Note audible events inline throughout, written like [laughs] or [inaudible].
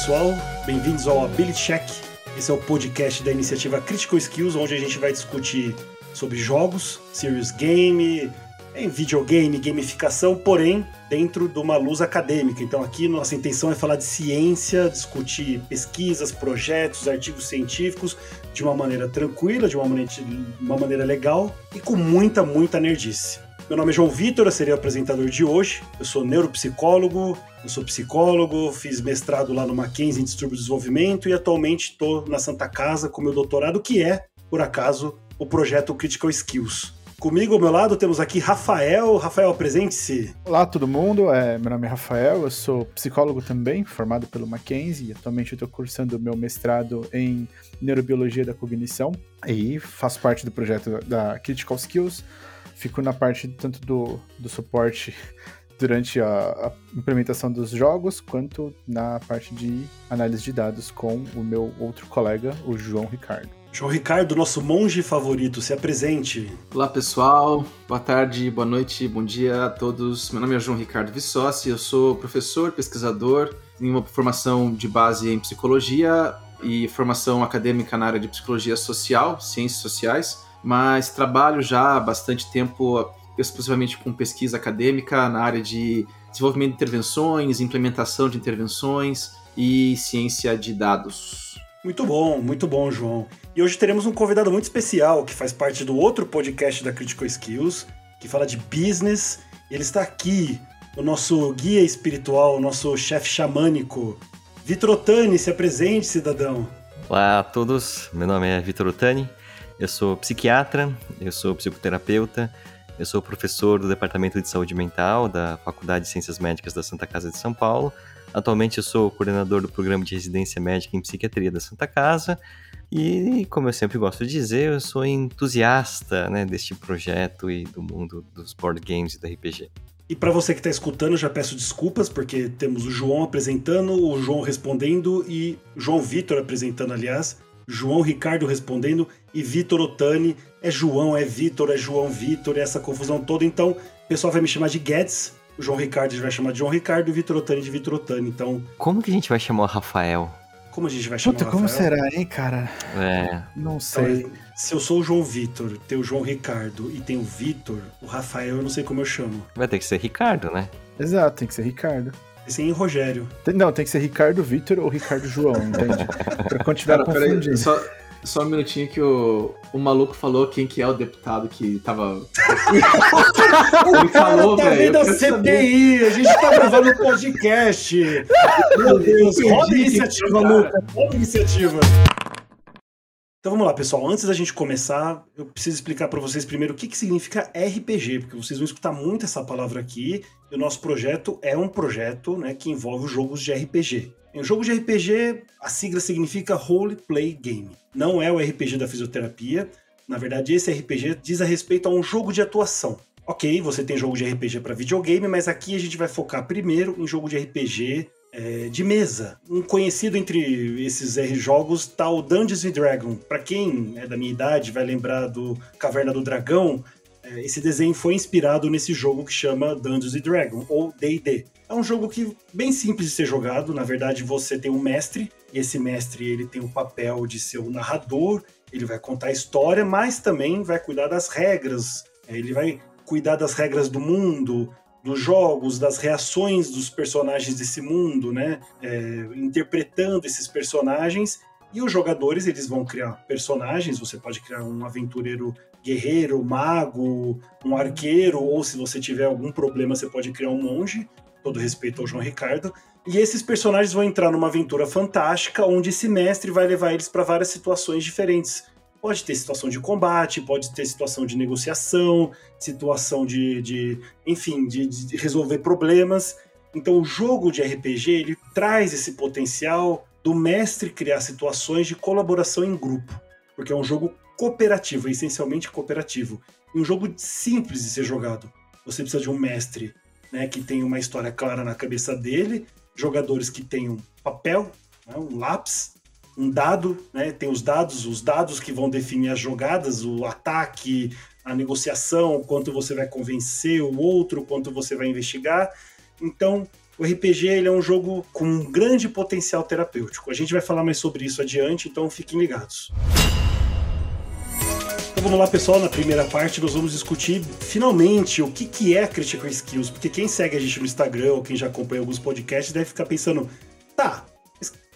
pessoal, bem-vindos ao Ability Check. Esse é o podcast da iniciativa Critical Skills, onde a gente vai discutir sobre jogos, serious game, em videogame, gamificação, porém dentro de uma luz acadêmica. Então aqui nossa intenção é falar de ciência, discutir pesquisas, projetos, artigos científicos de uma maneira tranquila, de uma maneira, de uma maneira legal e com muita, muita nerdice. Meu nome é João Vitor, eu serei o apresentador de hoje. Eu sou neuropsicólogo, eu sou psicólogo, fiz mestrado lá no Mackenzie em Distúrbio de Desenvolvimento e atualmente estou na Santa Casa com meu doutorado, que é, por acaso, o projeto Critical Skills. Comigo ao meu lado temos aqui Rafael. Rafael, apresente-se. Olá, todo mundo. É, meu nome é Rafael, eu sou psicólogo também, formado pelo Mackenzie. Atualmente estou cursando meu mestrado em Neurobiologia da Cognição e faço parte do projeto da Critical Skills. Fico na parte tanto do, do suporte [laughs] durante a, a, implementação dos jogos, quanto na parte de análise de dados com o meu outro colega, o João Ricardo. João Ricardo, nosso monge favorito, se apresente. Olá pessoal, boa tarde, boa noite, bom dia a todos. Meu nome é João Ricardo Vissossi, eu sou professor, pesquisador, tenho uma formação de base em psicologia e formação acadêmica na área de psicologia social, ciências sociais, mas trabalho já há bastante tempo exclusivamente com pesquisa acadêmica na área de desenvolvimento de intervenções, implementação de intervenções e ciência de dados. Muito bom, muito bom, João. E hoje teremos um convidado muito especial que faz parte do outro podcast da Critical Skills, que fala de business. Ele está aqui, o nosso guia espiritual, o nosso chefe xamânico. Vitor Otani, se apresente, cidadão. Olá a todos, meu nome é Vitor Otani, eu sou psiquiatra, eu sou psicoterapeuta, eu sou professor do Departamento de Saúde Mental da Faculdade de Ciências Médicas da Santa Casa de São Paulo. Atualmente eu sou coordenador do programa de residência médica em psiquiatria da Santa Casa. E, como eu sempre gosto de dizer, eu sou entusiasta né, deste projeto e do mundo dos board games e do RPG. E para você que está escutando, já peço desculpas, porque temos o João apresentando, o João respondendo e João Vitor apresentando, aliás, João Ricardo respondendo e Vitor Otani. É João, é Vitor, é João Vitor, é essa confusão toda. Então, o pessoal vai me chamar de Guedes, o João Ricardo a gente vai chamar de João Ricardo e o Vitor Otani de Vitor Otani. Então. Como que a gente vai chamar o Rafael? Como a gente vai chamar Puta, o como Rafael? será, hein, cara? É. Não sei. Então, se eu sou o João Vitor, tem o João Ricardo e tem o Vitor, o Rafael eu não sei como eu chamo. Vai ter que ser Ricardo, né? Exato, tem que ser Ricardo. Esse em Rogério. Não, tem que ser Ricardo Vitor ou Ricardo João, entende? [laughs] pra continuar Cara, peraí, confundindo. só, só um minutinho que o, o maluco falou quem que é o deputado que tava... [laughs] Ele falou, tá velho. a quero saber. CPI? A gente tá gravando um podcast. [laughs] Meu Deus, roda a iniciativa. Luca. Roda a iniciativa. Então vamos lá, pessoal. Antes da gente começar, eu preciso explicar para vocês primeiro o que, que significa RPG, porque vocês vão escutar muito essa palavra aqui. E o nosso projeto é um projeto né, que envolve jogos de RPG. Em um jogo de RPG, a sigla significa Role Play Game. Não é o RPG da fisioterapia. Na verdade, esse RPG diz a respeito a um jogo de atuação. Ok, você tem jogo de RPG para videogame, mas aqui a gente vai focar primeiro em jogo de RPG é, de mesa. Um conhecido entre esses R jogos tá o Dungeons Dragons. Para quem é da minha idade vai lembrar do Caverna do Dragão, é, esse desenho foi inspirado nesse jogo que chama Dungeons Dragons ou D&D. É um jogo que bem simples de ser jogado. Na verdade, você tem um mestre e esse mestre ele tem o papel de ser o narrador. Ele vai contar a história, mas também vai cuidar das regras. É, Ele vai cuidar das regras do mundo, dos jogos, das reações dos personagens desse mundo, né? É, interpretando esses personagens. E os jogadores, eles vão criar personagens. Você pode criar um aventureiro guerreiro, mago, um arqueiro, ou se você tiver algum problema, você pode criar um monge. Todo respeito ao João Ricardo. E esses personagens vão entrar numa aventura fantástica, onde esse mestre vai levar eles para várias situações diferentes. Pode ter situação de combate, pode ter situação de negociação, situação de, de enfim, de, de resolver problemas. Então o jogo de RPG ele traz esse potencial do mestre criar situações de colaboração em grupo, porque é um jogo cooperativo, é essencialmente cooperativo, e um jogo simples de ser jogado. Você precisa de um mestre, né, que tem uma história clara na cabeça dele, jogadores que tenham papel, né, um lápis, um dado, né? Tem os dados, os dados que vão definir as jogadas, o ataque, a negociação, quanto você vai convencer o outro, quanto você vai investigar. Então, O RPG ele é um jogo com um grande potencial terapêutico. A gente vai falar mais sobre isso adiante, então fiquem ligados. Então vamos lá, pessoal. Na primeira parte, nós vamos discutir finalmente o que, que é Critical Skills. Porque quem segue a gente no Instagram ou quem já acompanha alguns podcasts deve ficar pensando: tá,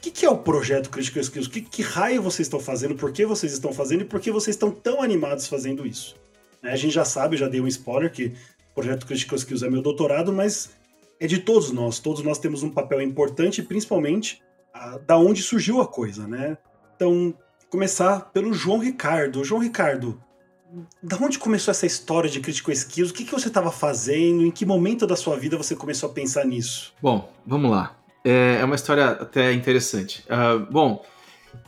que, que é o projeto Critical Skills? Que, que raio vocês estão fazendo? Por que vocês estão fazendo? E por que vocês estão tão animados fazendo isso? Né, a gente já sabe, já dei um spoiler que o projeto Critical Skills é meu doutorado, mas é de todos nós. Todos nós temos um papel importante, principalmente a, da onde surgiu a coisa, né? Então, começar pelo João Ricardo. João Ricardo, da onde começou essa história de Critical Skills? O que, que você estava fazendo? Em que momento da sua vida você começou a pensar nisso? Bom, vamos lá. É, é uma história até interessante. Uh, bom,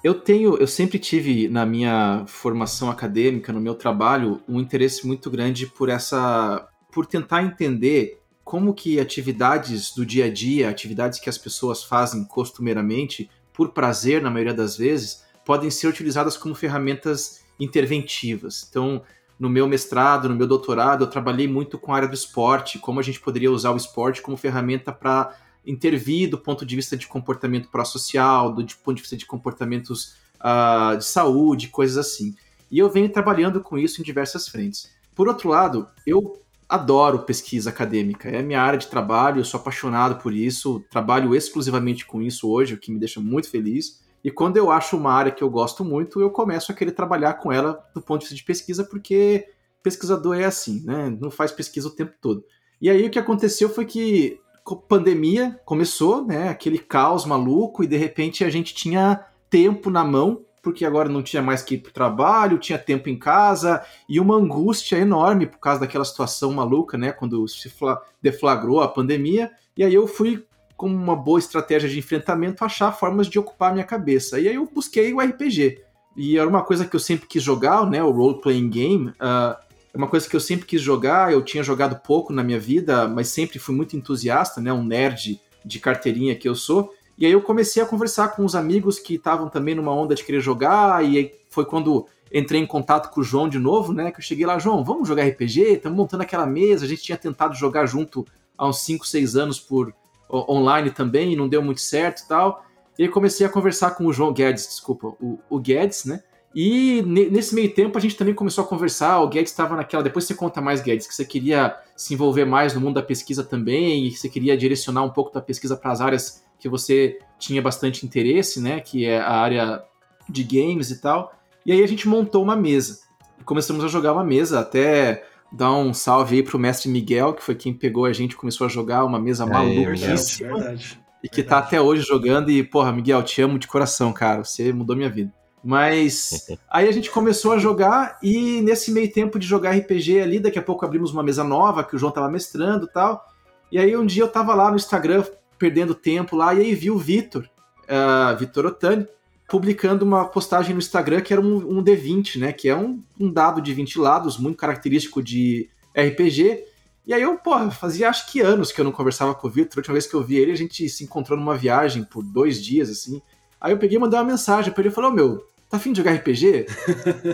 eu tenho, eu sempre tive na minha formação acadêmica, no meu trabalho, um interesse muito grande por essa, por tentar entender como que atividades do dia a dia, atividades que as pessoas fazem costumeiramente, por prazer na maioria das vezes, podem ser utilizadas como ferramentas interventivas. Então, no meu mestrado, no meu doutorado, eu trabalhei muito com a área do esporte, como a gente poderia usar o esporte como ferramenta para intervir do ponto de vista de comportamento pró-social, do ponto de vista de comportamentos uh, de saúde, coisas assim. E eu venho trabalhando com isso em diversas frentes. Por outro lado, eu adoro pesquisa acadêmica, é a minha área de trabalho, eu sou apaixonado por isso, trabalho exclusivamente com isso hoje, o que me deixa muito feliz. E quando eu acho uma área que eu gosto muito, eu começo a querer trabalhar com ela do ponto de vista de pesquisa, porque pesquisador é assim, né? Não faz pesquisa o tempo todo. E aí o que aconteceu foi que pandemia começou, né? Aquele caos maluco, e de repente a gente tinha tempo na mão porque agora não tinha mais que ir para o trabalho, tinha tempo em casa, e uma angústia enorme por causa daquela situação maluca, né? Quando se deflagrou a pandemia. E aí eu fui, com uma boa estratégia de enfrentamento, achar formas de ocupar minha cabeça. E aí eu busquei o RPG. E era uma coisa que eu sempre quis jogar, né? O role-playing game. Uh, é uma coisa que eu sempre quis jogar, eu tinha jogado pouco na minha vida, mas sempre fui muito entusiasta, né? Um nerd de carteirinha que eu sou. E aí eu comecei a conversar com os amigos que estavam também numa onda de querer jogar, e foi quando entrei em contato com o João de novo, né? Que eu cheguei lá, João, vamos jogar RPG? Estamos montando aquela mesa, a gente tinha tentado jogar junto há uns 5, 6 anos por online também, e não deu muito certo e tal. E aí comecei a conversar com o João Guedes, desculpa, o, o Guedes, né? E nesse meio tempo a gente também começou a conversar. O Guedes estava naquela. Depois você conta mais, Guedes, que você queria se envolver mais no mundo da pesquisa também e que você queria direcionar um pouco da pesquisa para as áreas que você tinha bastante interesse, né? Que é a área de games e tal. E aí a gente montou uma mesa. E começamos a jogar uma mesa, até dar um salve aí pro mestre Miguel, que foi quem pegou a gente e começou a jogar uma mesa é, maluquíssima. Verdade, e que tá até hoje jogando. E, porra, Miguel, te amo de coração, cara. Você mudou minha vida. Mas aí a gente começou a jogar e nesse meio tempo de jogar RPG ali, daqui a pouco abrimos uma mesa nova que o João tava mestrando e tal. E aí um dia eu tava lá no Instagram perdendo tempo lá, e aí vi o Vitor, uh, Vitor Otani, publicando uma postagem no Instagram que era um, um D20, né? Que é um, um, dado de 20 lados, muito característico de RPG. E aí eu, pô, fazia acho que anos que eu não conversava com o Vitor. A última vez que eu vi ele, a gente se encontrou numa viagem por dois dias, assim. Aí eu peguei e mandei uma mensagem pra ele e falei, ô oh, meu, tá afim de jogar RPG?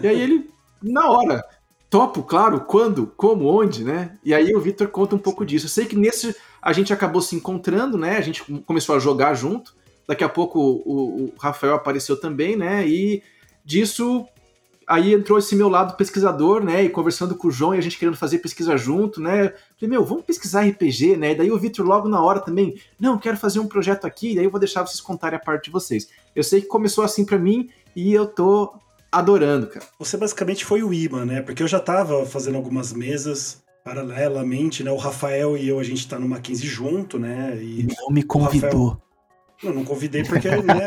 e aí ele, na hora, topo, claro, quando, como, onde, né? E aí o Vitor conta um pouco disso. Eu sei que nesse a gente acabou se encontrando, né? A gente começou a jogar junto. Daqui a pouco o, o Rafael apareceu também, né? E disso aí entrou esse meu lado pesquisador, né? E conversando com o João e a gente querendo fazer pesquisa junto, né? Falei, meu, vamos pesquisar RPG, né? E daí o Victor logo na hora também, não, quero fazer um projeto aqui, daí eu vou deixar vocês contarem a parte de vocês. Eu sei que começou assim para mim e eu tô adorando, cara. Você basicamente foi o imã, né? Porque eu já tava fazendo algumas mesas paralelamente, né? O Rafael e eu, a gente tá no Mackenzie junto, né? E não me convidou. Rafael... Não, não convidei porque né,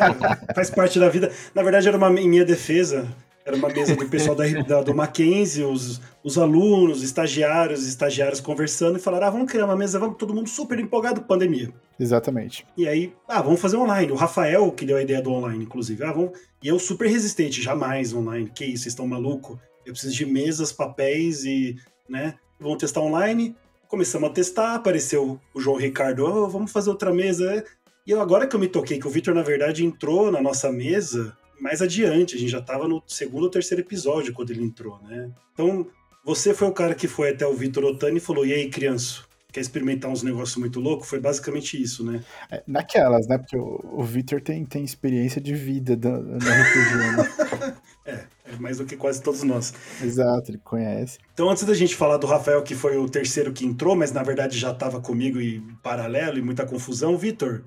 faz parte da vida. Na verdade, era uma em minha defesa. Era uma mesa do pessoal da, da, do Mackenzie, os, os alunos, estagiários, estagiários conversando e falaram: ah, vamos criar uma mesa, vamos todo mundo super empolgado com pandemia. Exatamente. E aí, ah, vamos fazer online. O Rafael que deu a ideia do online, inclusive. Ah, vamos... E eu super resistente, jamais online. Que isso, vocês estão maluco? Eu preciso de mesas, papéis e, né? vamos testar online. Começamos a testar, apareceu o João Ricardo, oh, vamos fazer outra mesa. E eu, agora que eu me toquei que o Victor, na verdade, entrou na nossa mesa mais adiante, a gente já estava no segundo ou terceiro episódio quando ele entrou, né? Então, você foi o cara que foi até o Vitor Otani e falou: e aí, criança, quer experimentar uns negócios muito loucos, foi basicamente isso, né? É, naquelas, né? Porque o, o Victor tem, tem experiência de vida da, no RPG, né? [laughs] é, é mais do que quase todos nós. Exato, ele conhece. Então, antes da gente falar do Rafael, que foi o terceiro que entrou, mas na verdade já estava comigo e paralelo e muita confusão, Vitor,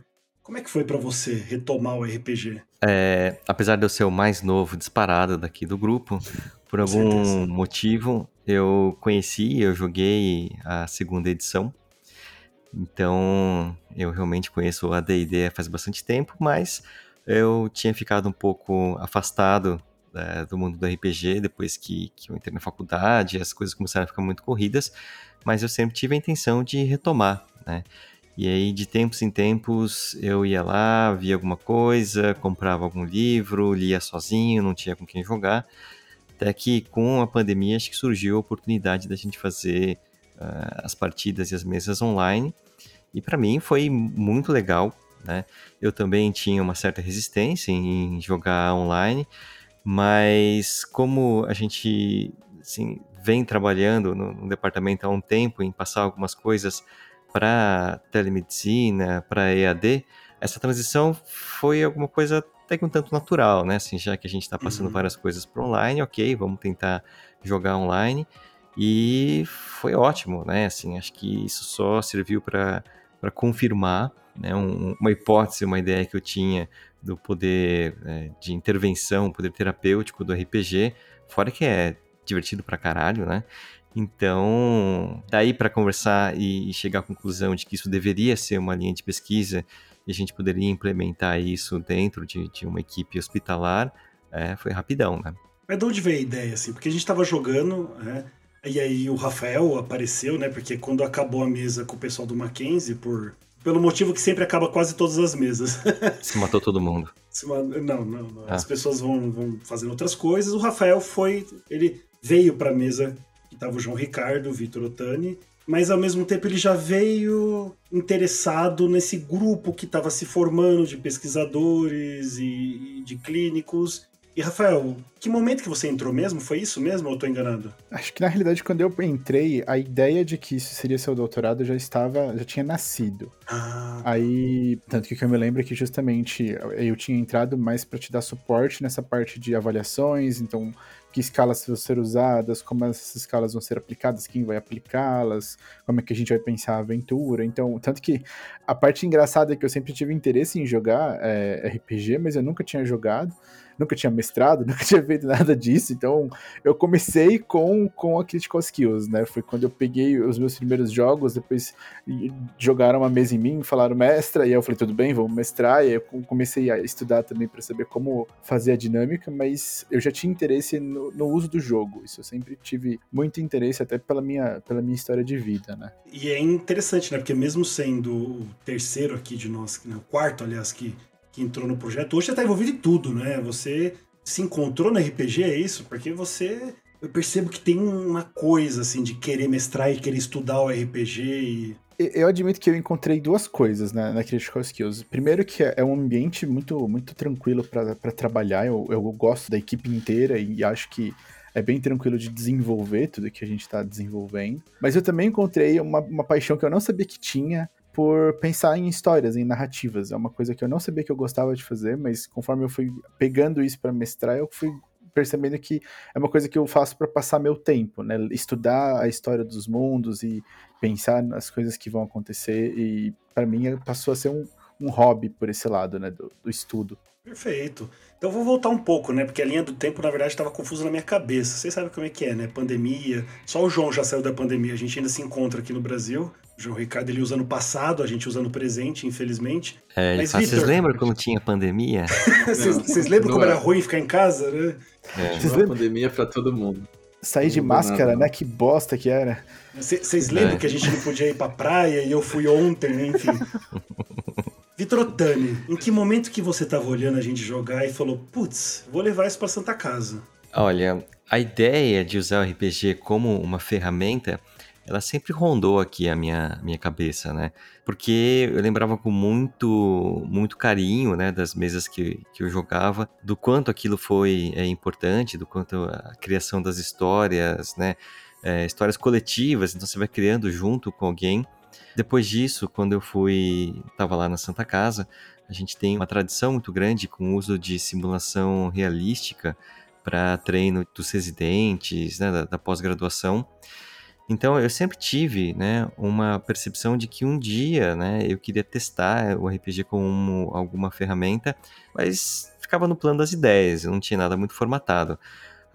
como é que foi para você retomar o RPG? É, apesar de eu ser o mais novo disparado daqui do grupo, por algum motivo eu conheci, eu joguei a segunda edição. Então, eu realmente conheço a D&D faz bastante tempo, mas eu tinha ficado um pouco afastado né, do mundo do RPG depois que, que eu entrei na faculdade, as coisas começaram a ficar muito corridas, mas eu sempre tive a intenção de retomar, né? E aí, de tempos em tempos, eu ia lá, via alguma coisa, comprava algum livro, lia sozinho, não tinha com quem jogar. Até que com a pandemia acho que surgiu a oportunidade da gente fazer uh, as partidas e as mesas online. E para mim foi muito legal, né? Eu também tinha uma certa resistência em jogar online, mas como a gente assim, vem trabalhando no, no departamento há um tempo em passar algumas coisas para telemedicina, para EAD, essa transição foi alguma coisa até que um tanto natural, né? Assim, já que a gente está passando uhum. várias coisas para online, ok, vamos tentar jogar online. E foi ótimo, né? Assim, acho que isso só serviu para confirmar né, um, uma hipótese, uma ideia que eu tinha do poder é, de intervenção, poder terapêutico do RPG, fora que é divertido pra caralho, né? Então, daí para conversar e chegar à conclusão de que isso deveria ser uma linha de pesquisa e a gente poderia implementar isso dentro de, de uma equipe hospitalar, é, foi rapidão, né? Mas de onde veio a ideia, assim? Porque a gente estava jogando, né? E aí o Rafael apareceu, né? Porque quando acabou a mesa com o pessoal do Mackenzie, por pelo motivo que sempre acaba quase todas as mesas. [laughs] Se matou todo mundo. Não, não, não. Ah. As pessoas vão, vão fazendo outras coisas. O Rafael foi. Ele veio para a mesa tava o João Ricardo, o Vitor Otani, mas ao mesmo tempo ele já veio interessado nesse grupo que estava se formando de pesquisadores e, de clínicos. E Rafael, que momento que você entrou mesmo? Foi isso mesmo ou eu tô enganado? Acho que na realidade quando eu entrei, a ideia de que isso seria seu doutorado já estava, já tinha nascido. Ah. Aí, tanto que eu me lembro é que justamente eu tinha entrado mais para te dar suporte nessa parte de avaliações, então que escalas vão ser usadas, como essas escalas vão ser aplicadas, quem vai aplicá-las, como é que a gente vai pensar a aventura. Então, tanto que a parte engraçada é que eu sempre tive interesse em jogar é, RPG, mas eu nunca tinha jogado nunca tinha mestrado, [laughs] nunca tinha feito nada disso, então eu comecei com, com a Critical Skills, né? Foi quando eu peguei os meus primeiros jogos, depois jogaram uma mesa em mim, falaram mestra, e aí eu falei, tudo bem, vamos mestrar, e aí eu comecei a estudar também para saber como fazer a dinâmica, mas eu já tinha interesse no, no, uso do jogo, isso eu sempre tive muito interesse, até pela minha, pela minha história de vida, né? E é interessante, né? Porque mesmo sendo o terceiro aqui de nós, né? o quarto, aliás, que que entrou no projeto. Hoje você está envolvido em tudo, né? Você se encontrou no RPG, é isso? Porque você. Eu percebo que tem uma coisa, assim, de querer mestrar e querer estudar o RPG e. Eu admito que eu encontrei duas coisas né, na Critical Skills. Primeiro que é um ambiente muito, muito tranquilo para trabalhar. Eu, eu gosto da equipe inteira e acho que é bem tranquilo de desenvolver tudo que a gente está desenvolvendo. Mas eu também encontrei uma, uma paixão que eu não sabia que tinha por pensar em histórias, em narrativas. É uma coisa que eu não sabia que eu gostava de fazer, mas conforme eu fui pegando isso para mestrar, eu fui percebendo que é uma coisa que eu faço para passar meu tempo, né? Estudar a história dos mundos e pensar nas coisas que vão acontecer e para mim passou a ser um, um hobby por esse lado, né, do, do estudo. Perfeito. Então eu vou voltar um pouco, né? Porque a linha do tempo, na verdade, estava confusa na minha cabeça. Vocês sabem como é que é, né? Pandemia. Só o João já saiu da pandemia. A gente ainda se encontra aqui no Brasil. O João Ricardo ele usa no passado, a gente usa no presente, infelizmente. É, Mas, Victor, vocês lembram como tinha pandemia? [laughs] Vocês lembram como é. era ruim ficar em casa, né? É. Vocês lembram? pandemia para todo mundo. Sair de máscara, nada. né? Que bosta que era. Vocês lembram é. que a gente não podia ir pra praia e eu fui ontem, enfim. [laughs] Vitor Otani, em que momento que você estava olhando a gente jogar e falou, putz, vou levar isso para Santa Casa? Olha, a ideia de usar o RPG como uma ferramenta, ela sempre rondou aqui a minha, minha cabeça, né? Porque eu lembrava com muito, muito carinho, né, das mesas que, que eu jogava, do quanto aquilo foi é, importante, do quanto a criação das histórias, né, é, histórias coletivas, então você vai criando junto com alguém Depois disso, quando eu fui, estava lá na Santa Casa, a gente tem uma tradição muito grande com o uso de simulação realística para treino dos residentes, né, da, da pós-graduação. Então eu sempre tive, né, uma percepção de que um dia, né, eu queria testar o RPG como alguma ferramenta, mas ficava no plano das ideias, eu não tinha nada muito formatado.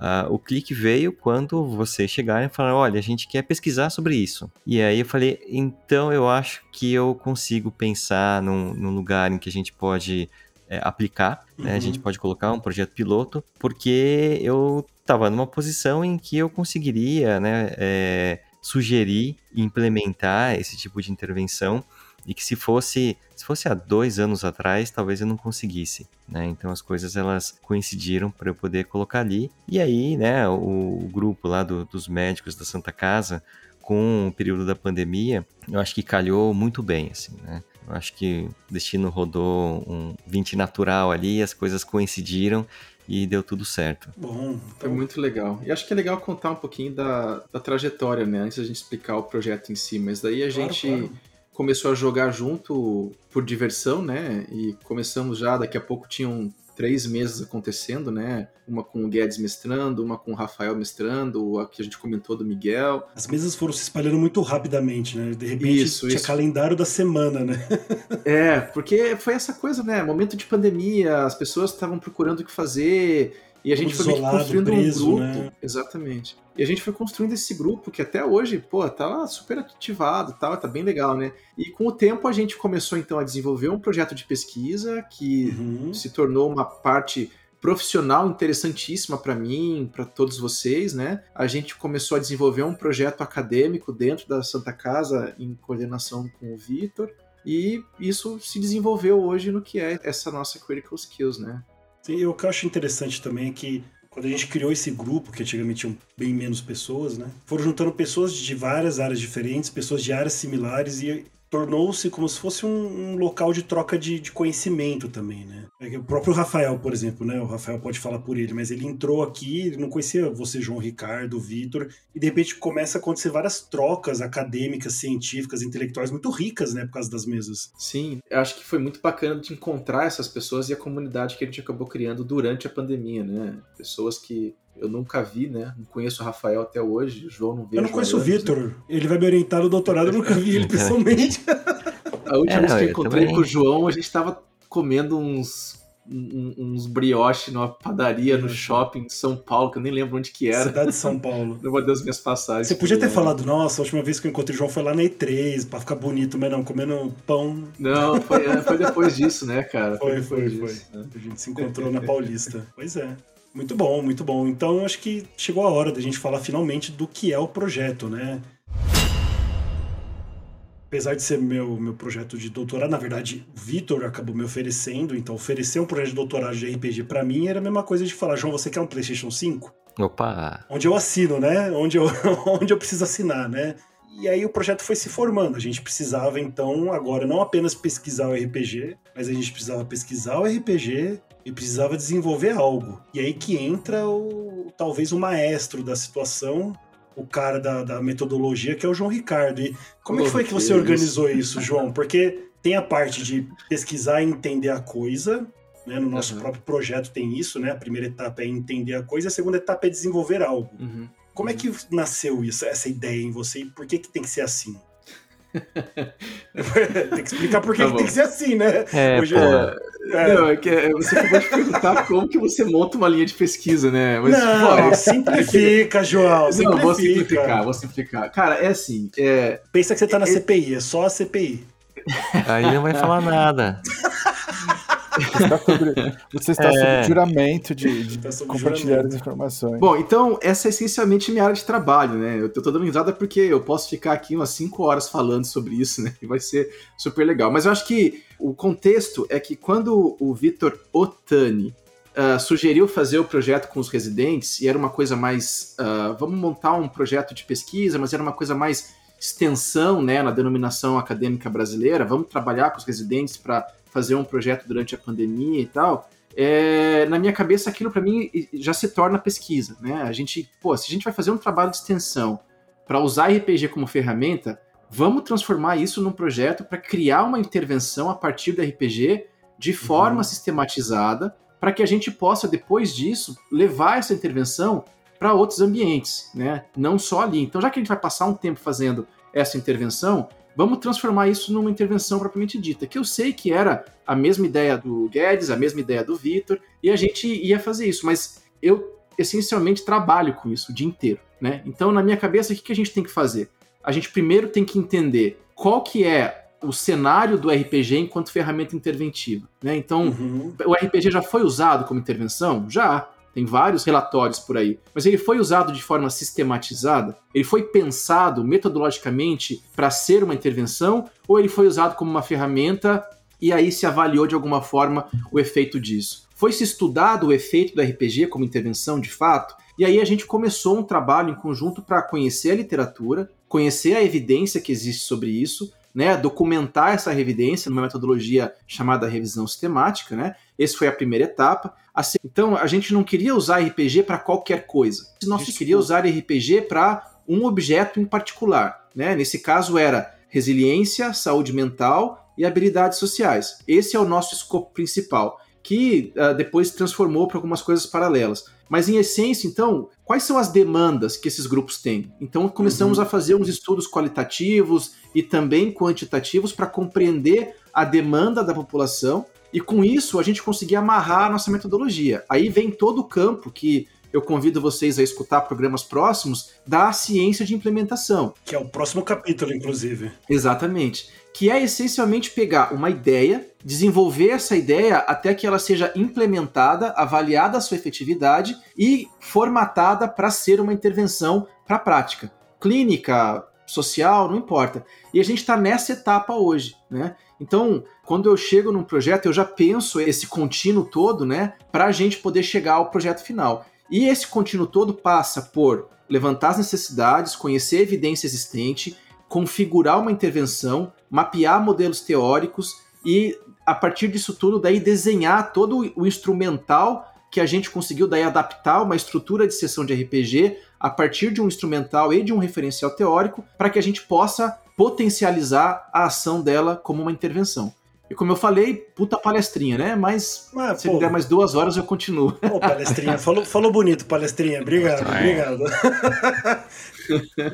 Uh, o clique veio quando vocês chegaram e falaram: olha, a gente quer pesquisar sobre isso. E aí eu falei: então eu acho que eu consigo pensar num, num lugar em que a gente pode é, aplicar, uhum. né? a gente uhum. pode colocar um projeto piloto, porque eu estava numa posição em que eu conseguiria né, é, sugerir e implementar esse tipo de intervenção e que se fosse se fosse há dois anos atrás talvez eu não conseguisse né então as coisas elas coincidiram para eu poder colocar ali e aí né o, o grupo lá do, dos médicos da Santa Casa com o período da pandemia eu acho que calhou muito bem assim né eu acho que o destino rodou um 20 natural ali as coisas coincidiram e deu tudo certo. Bom, então... foi muito legal. E acho que é legal contar um pouquinho da, da trajetória, né? Antes da gente explicar o projeto em si. Mas daí a claro, gente claro começou a jogar junto por diversão, né? E começamos já, daqui a pouco tinham três meses acontecendo, né? Uma com o Guedes mestrando, uma com o Rafael mestrando, a que a gente comentou do Miguel. As mesas foram se espalhando muito rapidamente, né? De repente isso, tinha isso. calendário da semana, né? [laughs] é, porque foi essa coisa, né? Momento de pandemia, as pessoas estavam procurando o que fazer e a gente foi construindo preso, um grupo. Né? Exatamente. E a gente foi construindo esse grupo que até hoje, pô, tá lá super ativado tal, tá bem legal, né? E com o tempo a gente começou então a desenvolver um projeto de pesquisa que uhum. se tornou uma parte profissional interessantíssima para mim, para todos vocês, né? A gente começou a desenvolver um projeto acadêmico dentro da Santa Casa em coordenação com o Vitor. E isso se desenvolveu hoje no que é essa nossa Critical Skills, né? Sim, o que eu acho interessante também é que quando a gente criou esse grupo, que antigamente tinham bem menos pessoas, né? Foram juntando pessoas de várias áreas diferentes, pessoas de áreas similares e tornou-se como se fosse um, um local de troca de, de, conhecimento também, né? É o próprio Rafael, por exemplo, né? O Rafael pode falar por ele, mas ele entrou aqui, ele não conhecia você, João Ricardo, Vitor, e de repente começa a acontecer várias trocas acadêmicas, científicas, intelectuais muito ricas, né? Por causa das mesas. Sim, eu acho que foi muito bacana de encontrar essas pessoas e a comunidade que a gente acabou criando durante a pandemia, né? Pessoas que eu nunca vi, né? Não conheço o Rafael até hoje, o João não vejo. Eu não conheço o Vitor. Ele vai me orientar no doutorado, eu nunca vi ele [laughs] pessoalmente. a última é, vez que eu encontrei também... com o João, a gente estava comendo uns uns brioche numa padaria no shopping de São Paulo, que eu nem lembro onde que era. Cidade de São Paulo. Vou das minhas passagens. Você podia ter falado, nossa, a última vez que eu encontrei o João foi lá na E3, pra ficar bonito, mas não, comendo pão. Não, foi, é, foi depois disso, né, cara? Foi, foi, foi. foi. Né? A gente se encontrou na Paulista. Pois é. Muito bom, muito bom. Então acho que chegou a hora da gente falar finalmente do que é o projeto, né? Apesar de ser meu, meu projeto de doutorado, na verdade, o Vitor acabou me oferecendo, então oferecer um projeto de doutorado de RPG para mim era a mesma coisa de falar, João, você quer um PlayStation 5? Opa! Onde eu assino, né? Onde eu, [laughs] onde eu preciso assinar, né? E aí o projeto foi se formando. A gente precisava, então, agora não apenas pesquisar o RPG, mas a gente precisava pesquisar o RPG, e precisava desenvolver algo. E aí que entra o talvez o maestro da situação, o cara da, da metodologia, que é o João Ricardo. E como é que foi que você organizou isso, João? Porque tem a parte de pesquisar e entender a coisa, né? No nosso uhum. próprio projeto tem isso, né? A primeira etapa é entender a coisa, a segunda etapa é desenvolver algo. Uhum. Como é que nasceu isso, essa ideia em você e por que, que tem que ser assim? [laughs] tem que explicar por que, tá tem que ser assim, né? É, Hoje, é, é. Não, é que é, você acabou de perguntar [laughs] como que você monta uma linha de pesquisa, né? Mas, não, pô, simplifica, João. Simplifica. Não, vou simplificar, vou simplificar. Cara, é assim. É, Pensa que você tá na CPI, é só a CPI. Aí não vai falar nada. Você está sobre, você está é... sob juramento de, de tá compartilhar juramento. as informações. Bom, então essa é essencialmente minha área de trabalho, né? Eu tô dando risada porque eu posso ficar aqui umas 5 horas falando sobre isso, né? E vai ser super legal. Mas eu acho que o contexto é que quando o Vitor Otani Uh, sugeriu fazer o projeto com os residentes e era uma coisa mais. Uh, vamos montar um projeto de pesquisa, mas era uma coisa mais extensão né, na denominação acadêmica brasileira. Vamos trabalhar com os residentes para fazer um projeto durante a pandemia e tal, é, na minha cabeça aquilo para mim já se torna pesquisa, né? A gente, pô, se a gente vai fazer um trabalho de extensão para usar RPG como ferramenta, vamos transformar isso num projeto para criar uma intervenção a partir do RPG de forma uhum. sistematizada, para que a gente possa, depois disso, levar essa intervenção para outros ambientes, né? Não só ali. Então, já que a gente vai passar um tempo fazendo essa intervenção, vamos transformar isso numa intervenção propriamente dita, que eu sei que era a mesma ideia do Guedes, a mesma ideia do Vitor, e a gente ia fazer isso, mas eu essencialmente trabalho com isso o dia inteiro, né? Então, na minha cabeça, o que a gente tem que fazer? A gente primeiro tem que entender qual que é o cenário do RPG enquanto ferramenta interventiva, né? Então, uhum. o RPG já foi usado como intervenção? Já. Tem vários relatórios por aí. Mas ele foi usado de forma sistematizada? Ele foi pensado metodologicamente para ser uma intervenção? Ou ele foi usado como uma ferramenta e aí se avaliou de alguma forma o efeito disso? Foi se estudado o efeito do RPG como intervenção de fato? E aí a gente começou um trabalho em conjunto para conhecer a literatura, conhecer a evidência que existe sobre isso, né, documentar essa evidência numa metodologia chamada revisão sistemática, né? Essa foi a primeira etapa. Assim, então, a gente não queria usar RPG para qualquer coisa. Nós Desculpa. queria usar RPG para um objeto em particular, né? Nesse caso era resiliência, saúde mental e habilidades sociais. Esse é o nosso escopo principal, que uh, depois transformou para algumas coisas paralelas. Mas em essência, então, quais são as demandas que esses grupos têm? Então começamos uhum. a fazer uns estudos qualitativos e também quantitativos para compreender a demanda da população e com isso a gente conseguir amarrar a nossa metodologia. Aí vem todo o campo que eu convido vocês a escutar programas próximos da ciência de implementação. Que é o próximo capítulo, inclusive. Exatamente. Que é essencialmente pegar uma ideia, desenvolver essa ideia até que ela seja implementada, avaliada a sua efetividade e formatada para ser uma intervenção para a prática. Clínica, social, não importa. E a gente está nessa etapa hoje, né? Então, quando eu chego num projeto, eu já penso esse contínuo todo, né, para a gente poder chegar ao projeto final. E esse contínuo todo passa por levantar as necessidades, conhecer a evidência existente, configurar uma intervenção, mapear modelos teóricos e, a partir disso tudo, daí desenhar todo o instrumental que a gente conseguiu daí adaptar uma estrutura de sessão de RPG a partir de um instrumental e de um referencial teórico para que a gente possa potencializar a ação dela como uma intervenção. E como eu falei, puta palestrinha, né? Mas ah, se pô, der mais duas horas eu continuo. Pô, palestrinha. Falou, falou bonito, palestrinha. Obrigado, obrigado.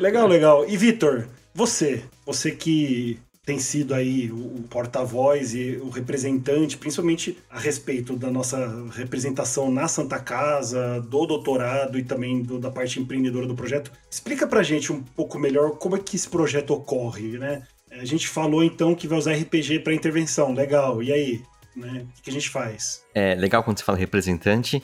legal, legal. E Vitor, você, você que tem sido aí o porta-voz e o representante, principalmente a respeito da nossa representação na Santa Casa, do doutorado e também do, da parte empreendedora do projeto. Explica pra gente um pouco melhor como é que esse projeto ocorre, né? A gente falou então que vai usar RPG para intervenção, legal. E aí, né? O que a gente faz? É legal quando você fala representante,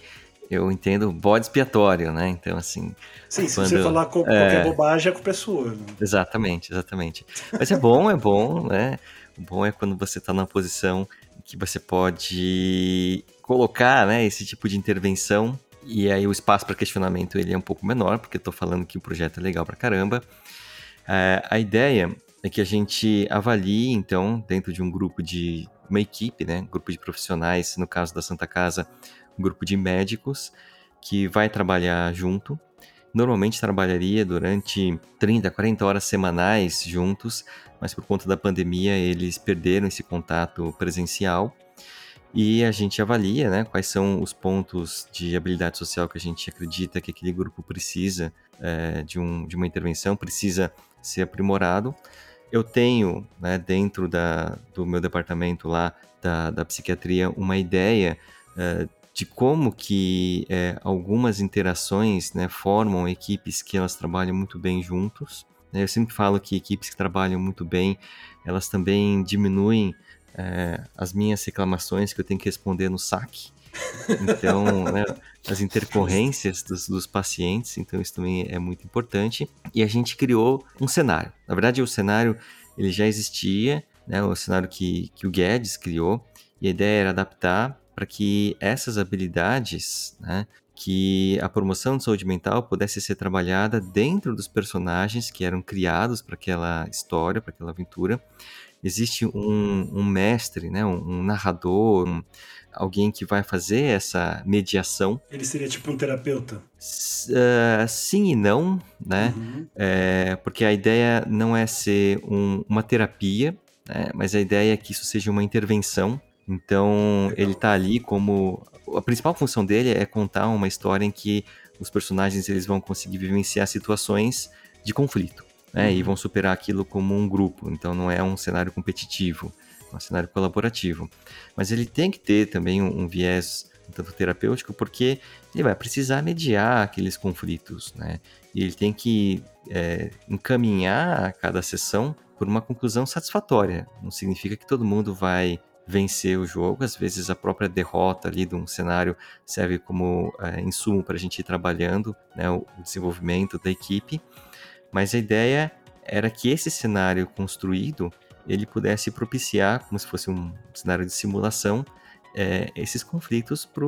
eu entendo bode expiatório, né? Então, assim. Sim, quando... se você falar co é... qualquer bobagem, culpa é sua. Né? Exatamente, exatamente. Mas é bom, é bom, né? O bom é quando você está numa posição que você pode colocar né, esse tipo de intervenção e aí o espaço para questionamento ele é um pouco menor, porque eu estou falando que o projeto é legal para caramba. É, a ideia é que a gente avalie, então, dentro de um grupo de uma equipe, né, grupo de profissionais, no caso da Santa Casa, um grupo de médicos que vai trabalhar junto. Normalmente trabalharia durante 30, 40 horas semanais juntos, mas por conta da pandemia eles perderam esse contato presencial. E a gente avalia né, quais são os pontos de habilidade social que a gente acredita que aquele grupo precisa é, de, um, de uma intervenção, precisa ser aprimorado. Eu tenho, né, dentro da, do meu departamento lá da, da psiquiatria, uma ideia uh, de como que é, algumas interações né, formam equipes que elas trabalham muito bem juntos. Né? Eu sempre falo que equipes que trabalham muito bem, elas também diminuem é, as minhas reclamações que eu tenho que responder no saque. Então, né, as intercorrências dos, dos, pacientes, então isso também é muito importante. E a gente criou um cenário. Na verdade, o cenário ele já existia, né, o cenário que, que o Guedes criou, e a ideia era adaptar para que essas habilidades, né, que a promoção de saúde mental pudesse ser trabalhada dentro dos personagens que eram criados para aquela história, para aquela aventura. existe um, um mestre, né, um, um narrador, um, alguém que vai fazer essa mediação. Ele seria tipo um terapeuta? Uh, sim e não, né? Uhum. É, porque a ideia não é ser um, uma terapia, né? mas a ideia é que isso seja uma intervenção. Então Legal. ele está ali como a principal função dele é contar uma história em que os personagens eles vão conseguir vivenciar situações de conflito, né? Uhum. E vão superar aquilo como um grupo. Então não é um cenário competitivo um cenário colaborativo. Mas ele tem que ter também um, um viés tanto terapêutico, porque ele vai precisar mediar aqueles conflitos, né? E ele tem que é, encaminhar cada sessão por uma conclusão satisfatória. Não significa que todo mundo vai vencer o jogo, às vezes a própria derrota ali de um cenário serve como é, insumo para a gente ir trabalhando né, o desenvolvimento da equipe, mas a ideia era que esse cenário construído ele pudesse propiciar, como se fosse um cenário de simulação, é, esses conflitos para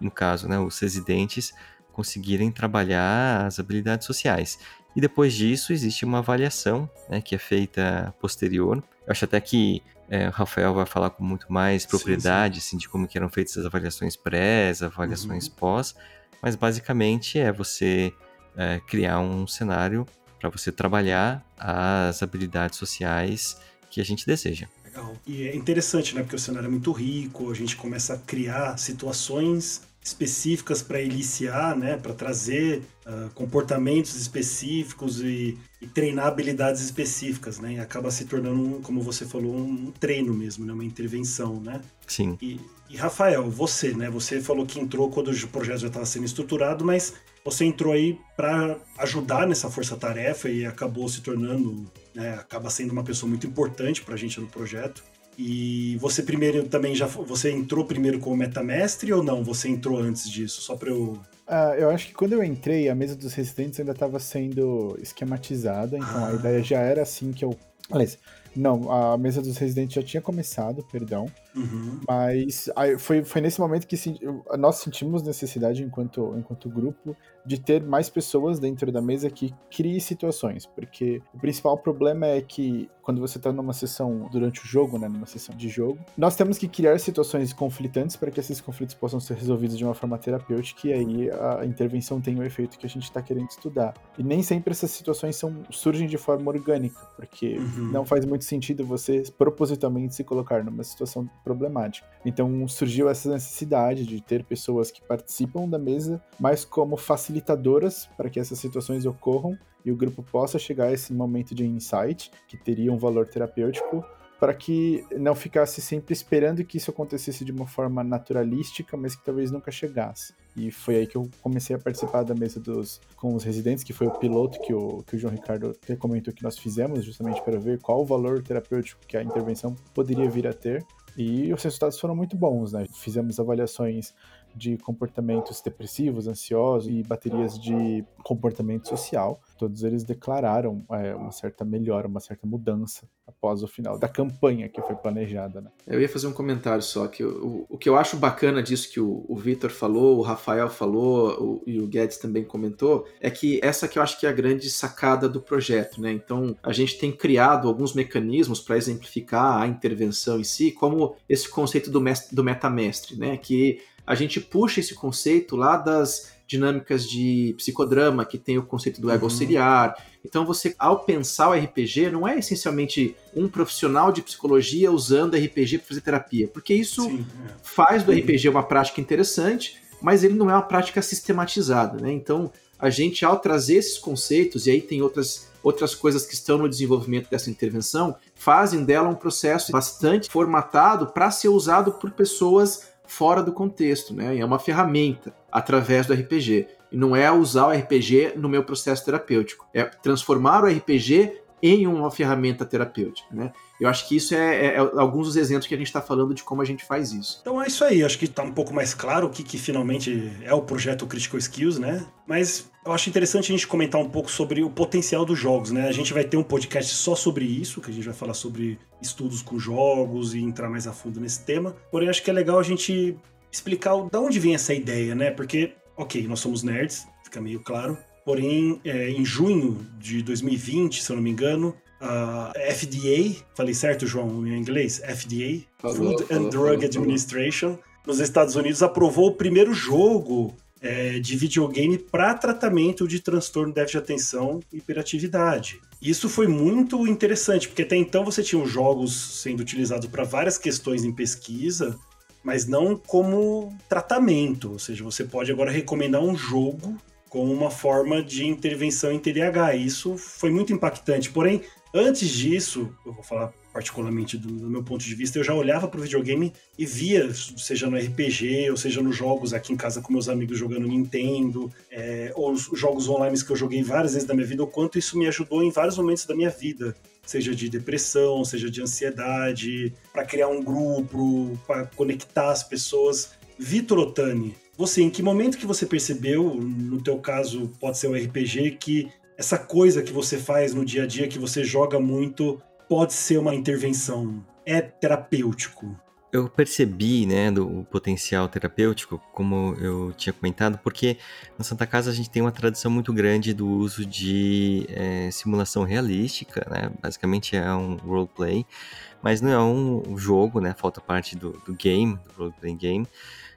no caso, né, os residentes conseguirem trabalhar as habilidades sociais. E depois disso existe uma avaliação né, que é feita posterior. Eu acho até que é, o Rafael vai falar com muito mais propriedade sim, sim. Assim, de como que eram feitas as avaliações pré, as avaliações uhum. pós, mas basicamente é você é, criar um cenário para você trabalhar as habilidades sociais que a gente deseja. Legal. E é interessante, né? Porque o cenário é muito rico, a gente começa a criar situações específicas para iniciar, né, para trazer uh, comportamentos específicos e, e, treinar habilidades específicas, né, e acaba se tornando, como você falou, um treino mesmo, né, uma intervenção, né. Sim. E, e Rafael, você, né, você falou que entrou quando o projeto já estava sendo estruturado, mas você entrou aí para ajudar nessa força-tarefa e acabou se tornando, né, acaba sendo uma pessoa muito importante para a gente no projeto. E você primeiro também já você entrou primeiro como metamestre ou não? Você entrou antes disso? Só para eu Uh, eu acho que quando eu entrei, a mesa dos residentes ainda estava sendo esquematizada, então ah. a ideia já era assim que eu. Aliás, não, a mesa dos residentes já tinha começado, perdão. Uhum. Mas aí, foi, foi nesse momento que nós sentimos necessidade, enquanto, enquanto grupo, de ter mais pessoas dentro da mesa que criem situações. Porque o principal problema é que quando você está numa sessão durante o jogo, né, numa sessão de jogo, nós temos que criar situações conflitantes para que esses conflitos possam ser resolvidos de uma forma terapêutica e aí a intervenção tem o efeito que a gente está querendo estudar. E nem sempre essas situações são, surgem de forma orgânica, porque uhum. não faz muito sentido você propositalmente se colocar numa situação problemática. Então surgiu essa necessidade de ter pessoas que participam da mesa, mas como facilitadoras para que essas situações ocorram e o grupo possa chegar a esse momento de insight, que teria um valor terapêutico, para que não ficasse sempre esperando que isso acontecesse de uma forma naturalística, mas que talvez nunca chegasse. E foi aí que eu comecei a participar da mesa dos com os residentes, que foi o piloto que o, que o João Ricardo comentou que nós fizemos, justamente para ver qual o valor terapêutico que a intervenção poderia vir a ter. E os resultados foram muito bons, né? Fizemos avaliações de comportamentos depressivos, ansiosos e baterias de comportamento social. Todos eles declararam é, uma certa melhora, uma certa mudança após o final da campanha que foi planejada. Né? Eu ia fazer um comentário só, que o, o que eu acho bacana disso que o, o Vitor falou, o Rafael falou o, e o Guedes também comentou, é que essa que eu acho que é a grande sacada do projeto. Né? Então, a gente tem criado alguns mecanismos para exemplificar a intervenção em si, como esse conceito do, mestre, do metamestre, né? que a gente puxa esse conceito lá das dinâmicas de psicodrama, que tem o conceito do ego uhum. auxiliar. Então você, ao pensar o RPG, não é essencialmente um profissional de psicologia usando RPG para fazer terapia, porque isso Sim, é. faz do RPG uma prática interessante, mas ele não é uma prática sistematizada, né? Então a gente, ao trazer esses conceitos, e aí tem outras outras coisas que estão no desenvolvimento dessa intervenção, fazem dela um processo bastante formatado para ser usado por pessoas fora do contexto, né? É uma ferramenta através do RPG. E não é usar o RPG no meu processo terapêutico, é transformar o RPG em uma ferramenta terapêutica, né? Eu acho que isso é, é, é alguns dos exemplos que a gente está falando de como a gente faz isso. Então é isso aí, acho que está um pouco mais claro o que, que finalmente é o projeto Critical Skills, né? Mas eu acho interessante a gente comentar um pouco sobre o potencial dos jogos, né? A gente vai ter um podcast só sobre isso, que a gente vai falar sobre estudos com jogos e entrar mais a fundo nesse tema. Porém, acho que é legal a gente explicar de onde vem essa ideia, né? Porque, ok, nós somos nerds, fica meio claro. Porém, é, em junho de 2020, se eu não me engano, a FDA, falei certo, João, em inglês? FDA, Food and Drug. Administration, nos Estados Unidos, aprovou o primeiro jogo é, de videogame para tratamento de transtorno de déficit de atenção e hiperatividade. Isso foi muito interessante, porque até então você tinha os jogos sendo utilizados para várias questões em pesquisa, mas não como tratamento. Ou seja, você pode agora recomendar um jogo como uma forma de intervenção em TDAH. Isso foi muito impactante. Porém, antes disso, eu vou falar particularmente do, do meu ponto de vista, eu já olhava para o videogame e via, seja no RPG, ou seja nos jogos aqui em casa com meus amigos jogando Nintendo, é, ou os jogos online que eu joguei várias vezes na minha vida, o quanto isso me ajudou em vários momentos da minha vida. Seja de depressão, seja de ansiedade, para criar um grupo, para conectar as pessoas. Vitor Otani, você, em que momento que você percebeu, no teu caso pode ser o RPG, que essa coisa que você faz no dia a dia, que você joga muito, pode ser uma intervenção? É terapêutico? Eu percebi, né, do potencial terapêutico, como eu tinha comentado, porque na Santa Casa a gente tem uma tradição muito grande do uso de é, simulação realística, né? Basicamente é um roleplay, mas não é um jogo, né? Falta parte do, do game, do roleplay game.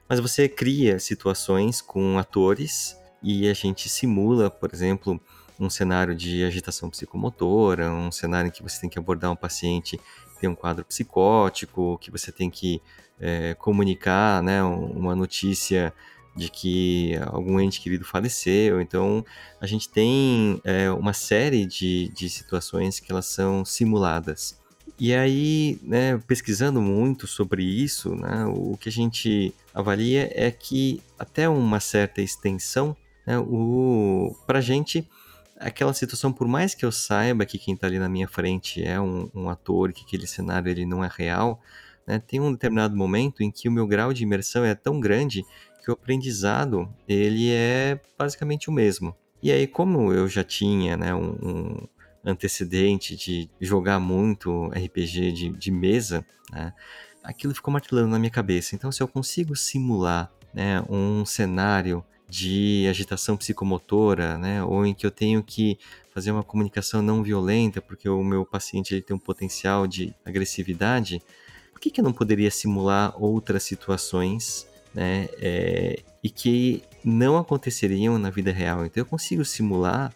Mas você cria situações com atores e a gente simula, por exemplo, um cenário de agitação psicomotora, um cenário em que você tem que abordar um paciente tem um quadro psicótico, que você tem que é, comunicar né, uma notícia de que algum ente querido faleceu. Então, a gente tem é, uma série de, de situações que elas são simuladas. E aí, né, pesquisando muito sobre isso, né, o que a gente avalia é que até uma certa extensão, né, o, pra gente, aquela situação, por mais que eu saiba que quem está ali na minha frente é um, um, ator, que aquele cenário ele não é real, né, tem um determinado momento em que o meu grau de imersão é tão grande que o aprendizado ele é basicamente o mesmo. E aí, como eu já tinha né, um, um antecedente de jogar muito RPG de, de mesa, né, aquilo ficou martelando na minha cabeça. Então, se eu consigo simular né, um cenário de agitação psicomotora, né, ou em que eu tenho que fazer uma comunicação não violenta porque o meu paciente ele tem um potencial de agressividade, por que, que eu não poderia simular outras situações né, é, e que não aconteceriam na vida real? Então, eu consigo simular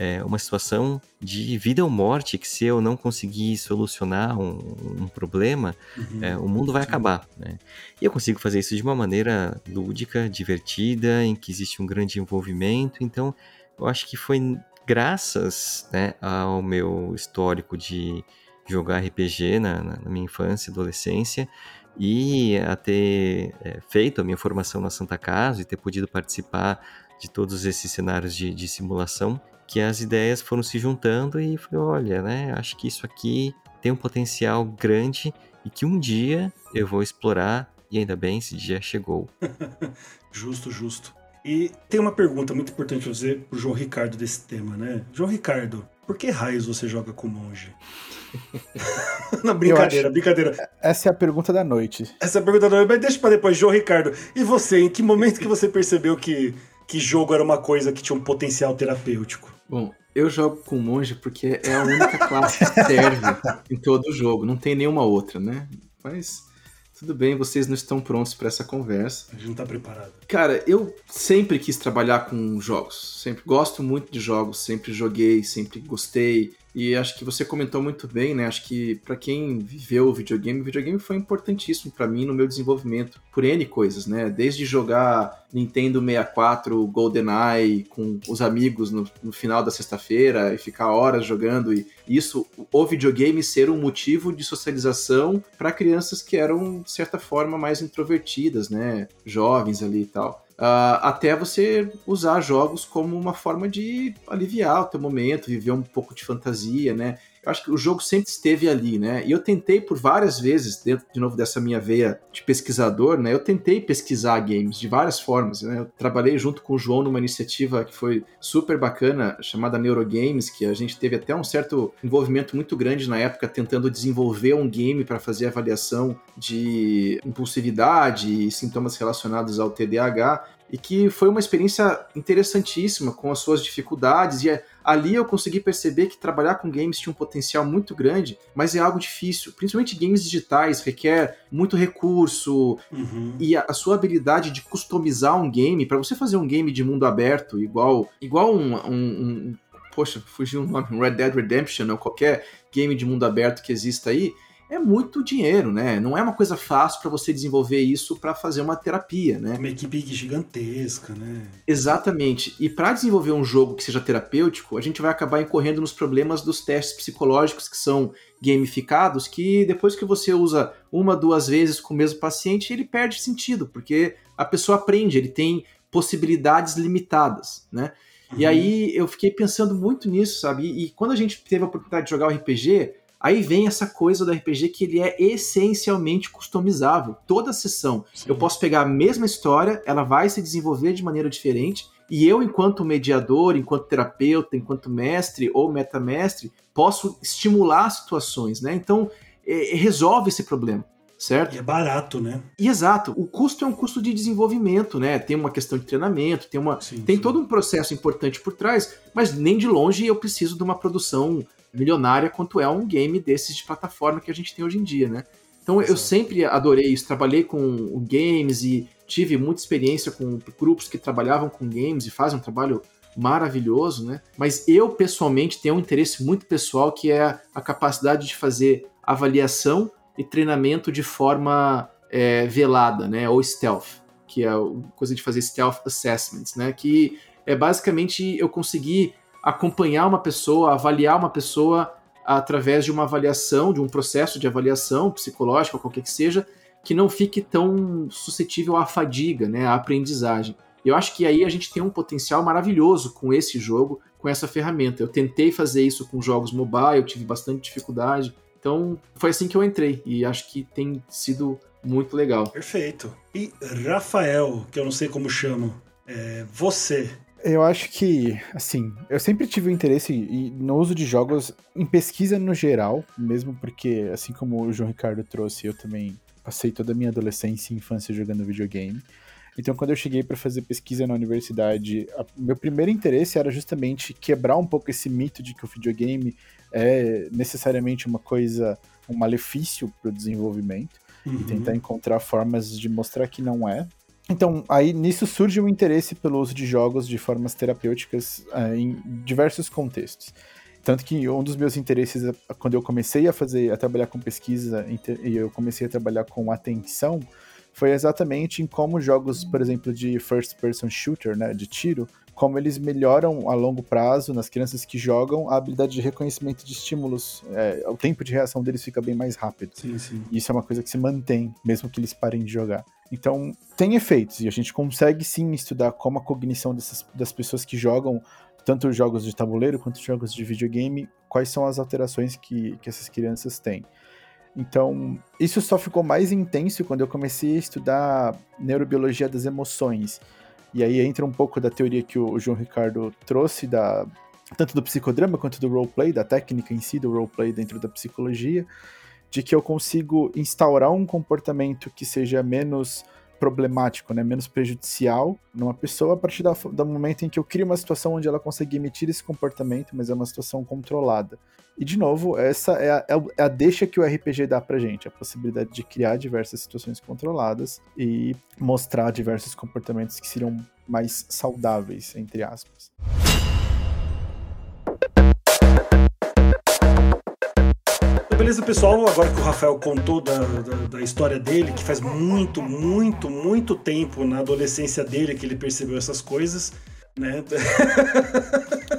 é, uma situação de vida ou morte que se eu não conseguir solucionar um, um problema, uhum. é, o mundo vai acabar. Né? E eu consigo fazer isso de uma maneira lúdica, divertida, em que existe um grande envolvimento. Então, eu acho que foi graças né, ao meu histórico de jogar RPG na, na, minha infância e adolescência e a ter é, feito a minha formação na Santa Casa e ter podido participar de todos esses cenários de, de simulação, que as ideias foram se juntando e falei, olha, né, acho que isso aqui tem um potencial grande e que um dia eu vou explorar e ainda bem esse dia chegou. [laughs] justo, justo. E tem uma pergunta muito importante pra fazer pro João Ricardo desse tema, né? João Ricardo, por que raios você joga com monge? [laughs] Na brincadeira, brincadeira. Essa é a pergunta da noite. Essa é a pergunta da noite, mas deixa pra depois, João Ricardo. E você, em que momento que você percebeu que, que jogo era uma coisa que tinha um potencial terapêutico? Bom, eu jogo com monge porque é a única [laughs] classe que serve em todo o jogo. Não tem nenhuma outra, né? Mas tudo bem, vocês não estão prontos para essa conversa. A gente não tá preparado. Cara, eu sempre quis trabalhar com jogos. Sempre gosto muito de jogos, sempre joguei, sempre gostei. E acho que você comentou muito bem, né? Acho que para quem viveu o videogame, o videogame foi importantíssimo para mim no meu desenvolvimento por N coisas, né? Desde jogar Nintendo 64, GoldenEye com os amigos no, no final da sexta-feira e ficar horas jogando e isso, o videogame ser um motivo de socialização para crianças que eram de certa forma mais introvertidas, né? Jovens ali e tal. Uh, até você usar jogos como uma forma de aliviar o teu momento, viver um pouco de fantasia, né? Acho que o jogo sempre esteve ali, né? E eu tentei por várias vezes, dentro de novo dessa minha veia de pesquisador, né? Eu tentei pesquisar games de várias formas, né? Eu trabalhei junto com o João numa iniciativa que foi super bacana, chamada Neurogames, que a gente teve até um certo envolvimento muito grande na época tentando desenvolver um game para fazer avaliação de impulsividade e sintomas relacionados ao TDAH. E que foi uma experiência interessantíssima com as suas dificuldades e é, ali eu consegui perceber que trabalhar com games tinha um potencial muito grande, mas é algo difícil. Principalmente games digitais requer muito recurso uhum. e a, a, sua habilidade de customizar um game para você fazer um game de mundo aberto igual igual um, um, um poxa, fugiu o nome, Red Dead Redemption ou qualquer game de mundo aberto que exista aí, é muito dinheiro, né? Não é uma coisa fácil para você desenvolver isso para fazer uma terapia, né? Uma equipe gigantesca, né? Exatamente. E para desenvolver um jogo que seja terapêutico, a gente vai acabar incorrendo nos problemas dos testes psicológicos que são gamificados, que depois que você usa uma, duas vezes com o mesmo paciente, ele perde sentido, porque a pessoa aprende, ele tem possibilidades limitadas, né? Uhum. E aí eu fiquei pensando muito nisso, sabe? E, e quando a gente teve a oportunidade de jogar o RPG, Aí vem essa coisa do RPG que ele é essencialmente customizável. Toda sessão Sim. eu posso pegar a mesma história, ela vai se desenvolver de maneira diferente, e eu, enquanto mediador, enquanto terapeuta, enquanto mestre ou metamestre, posso estimular situações, né? Então, é, resolve esse problema certo? E é barato, né? E exato. O custo é um custo de desenvolvimento, né? Tem uma questão de treinamento, tem uma, sim, tem sim. todo um processo importante por trás, mas nem de longe eu preciso de uma produção milionária quanto é um game desses de plataforma que a gente tem hoje em dia, né? Então eu sempre adorei isso, trabalhei com games e tive muita experiência com grupos que trabalhavam com games e fazem um trabalho maravilhoso, né? Mas eu pessoalmente tenho um interesse muito pessoal que é a capacidade de fazer avaliação e treinamento de forma é, velada, né? Ou stealth, que é a coisa de fazer stealth assessments, né? Que é basicamente eu conseguir acompanhar uma pessoa, avaliar uma pessoa através de uma avaliação, de um processo de avaliação psicológica, qualquer que seja, que não fique tão suscetível à fadiga, né, à aprendizagem. Eu acho que aí a gente tem um potencial maravilhoso com esse jogo, com essa ferramenta. Eu tentei fazer isso com jogos mobile, tive bastante dificuldade. Então, foi assim que eu entrei e acho que tem sido muito legal. Perfeito. E Rafael, que eu não sei como chamo, é, você eu acho que, assim, eu sempre tive um interesse no uso de jogos em pesquisa no geral, mesmo porque, assim como o João Ricardo trouxe, eu também passei toda a minha adolescência e infância jogando videogame. Então, quando eu cheguei para fazer pesquisa na universidade, a, meu primeiro interesse era justamente quebrar um pouco esse mito de que o videogame é necessariamente uma coisa, um malefício para o desenvolvimento, uhum. e tentar encontrar formas de mostrar que não é. Então, aí nisso surge o interesse pelo uso de jogos de formas terapêuticas uh, em diversos contextos. Tanto que um dos meus interesses, é, quando eu comecei a fazer, a trabalhar com pesquisa e eu comecei a trabalhar com atenção, foi exatamente em como jogos, por exemplo, de first person shooter, né, de tiro, como eles melhoram a longo prazo nas crianças que jogam a habilidade de reconhecimento de estímulos. É, o tempo de reação deles fica bem mais rápido. Sim, sim. Isso é uma coisa que se mantém, mesmo que eles parem de jogar. Então, tem efeitos, e a gente consegue sim estudar como a cognição dessas, das pessoas que jogam tanto jogos de tabuleiro quanto jogos de videogame, quais são as alterações que, que essas crianças têm. Então, isso só ficou mais intenso quando eu comecei a estudar neurobiologia das emoções. E aí entra um pouco da teoria que o João Ricardo trouxe, da, tanto do psicodrama quanto do roleplay, da técnica em si do roleplay dentro da psicologia, de que eu consigo instaurar um comportamento que seja menos problemático, né, menos prejudicial numa pessoa a partir do, do momento em que eu crio uma situação onde ela consegue emitir esse comportamento, mas é uma situação controlada. E, de novo, essa é a, é a deixa que o RPG dá pra gente, a possibilidade de criar diversas situações controladas e mostrar diversos comportamentos que seriam mais saudáveis, entre aspas. Beleza, pessoal. Agora que o Rafael contou da, da, da, história dele, que faz muito, muito, muito tempo na adolescência dele que ele percebeu essas coisas, né?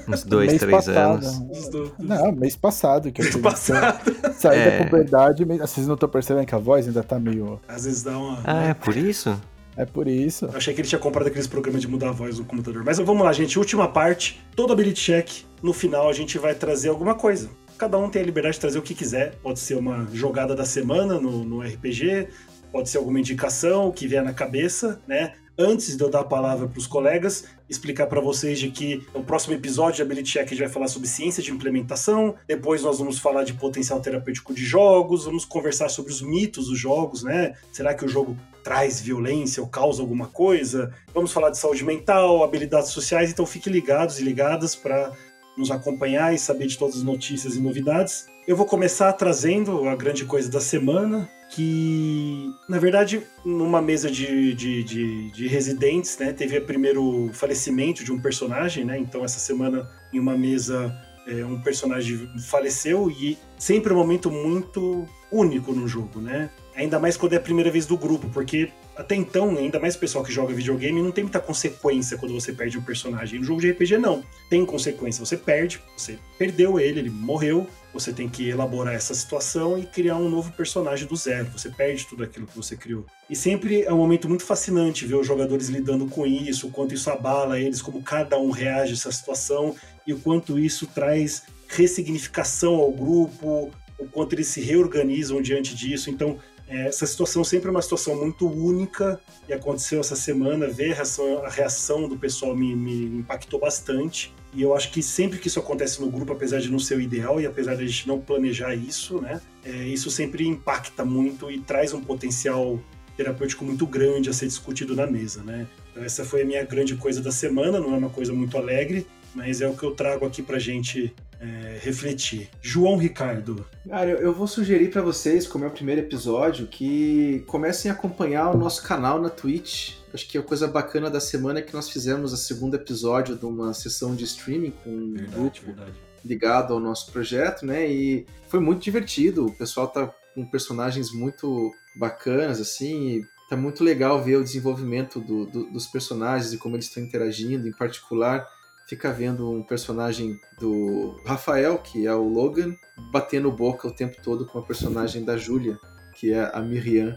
Uns dois, mês três passado, anos. Não, mês passado. Que mês passado. Sair é. da puberdade, vocês não estão percebendo que a voz ainda tá meio... Às vezes dá uma... Ah, é por isso? É por isso. Eu achei que ele tinha comprado aqueles programas de mudar a voz do computador. Mas vamos lá, gente. Última parte. Todo ability check. No final a gente vai trazer alguma coisa cada um tem a liberdade de trazer o que quiser. Pode ser uma jogada da semana no, no RPG, pode ser alguma indicação que vier na cabeça, né? Antes de eu dar a palavra para os colegas, explicar para vocês de que no próximo episódio de Ability Check a gente vai falar sobre ciência de implementação, depois nós vamos falar de potencial terapêutico de jogos, vamos conversar sobre os mitos dos jogos, né? Será que o jogo traz violência ou causa alguma coisa? Vamos falar de saúde mental, habilidades sociais, então fiquem ligados e ligadas para nos acompanhar e saber de todas as notícias e novidades. Eu vou começar trazendo a grande coisa da semana, que, na verdade, numa mesa de, de, de, de residentes, né, teve o primeiro falecimento de um personagem, né, então essa semana em uma mesa é, um personagem faleceu e sempre um momento muito único no jogo, né, ainda mais quando é a primeira vez do grupo, porque até então, ainda mais o pessoal que joga videogame, não tem muita consequência quando você perde um personagem. No jogo de RPG, não. Tem consequência. Você perde, você perdeu ele, ele morreu, você tem que elaborar essa situação e criar um novo personagem do zero. Você perde tudo aquilo que você criou. E sempre é um momento muito fascinante ver os jogadores lidando com isso, o quanto isso abala eles, como cada um reage a essa situação e o quanto isso traz ressignificação ao grupo, o quanto eles se reorganizam diante disso. Então, essa situação sempre é uma situação muito única e aconteceu essa semana. Ver a reação, a reação do pessoal me, me, impactou bastante. E eu acho que sempre que isso acontece no grupo, apesar de não ser o ideal e apesar de a gente não planejar isso, né, é, isso sempre impacta muito e traz um potencial terapêutico muito grande a ser discutido na mesa, né? Então essa foi a minha grande coisa da semana, não é uma coisa muito alegre, mas é o que eu trago aqui pra gente é, refletir. João Ricardo. Cara, eu vou sugerir para vocês, como é o primeiro episódio, que comecem a acompanhar o nosso canal na Twitch. Acho que a coisa bacana da semana é que nós fizemos o segundo episódio de uma sessão de streaming com um verdade, grupo verdade. ligado ao nosso projeto, né? E foi muito divertido. O pessoal tá com personagens muito bacanas, assim, tá muito legal ver o desenvolvimento do, do, dos personagens e como eles estão interagindo, em particular fica vendo um personagem do Rafael, que é o Logan, batendo boca o tempo todo com a personagem da Julia, que é a Miriam.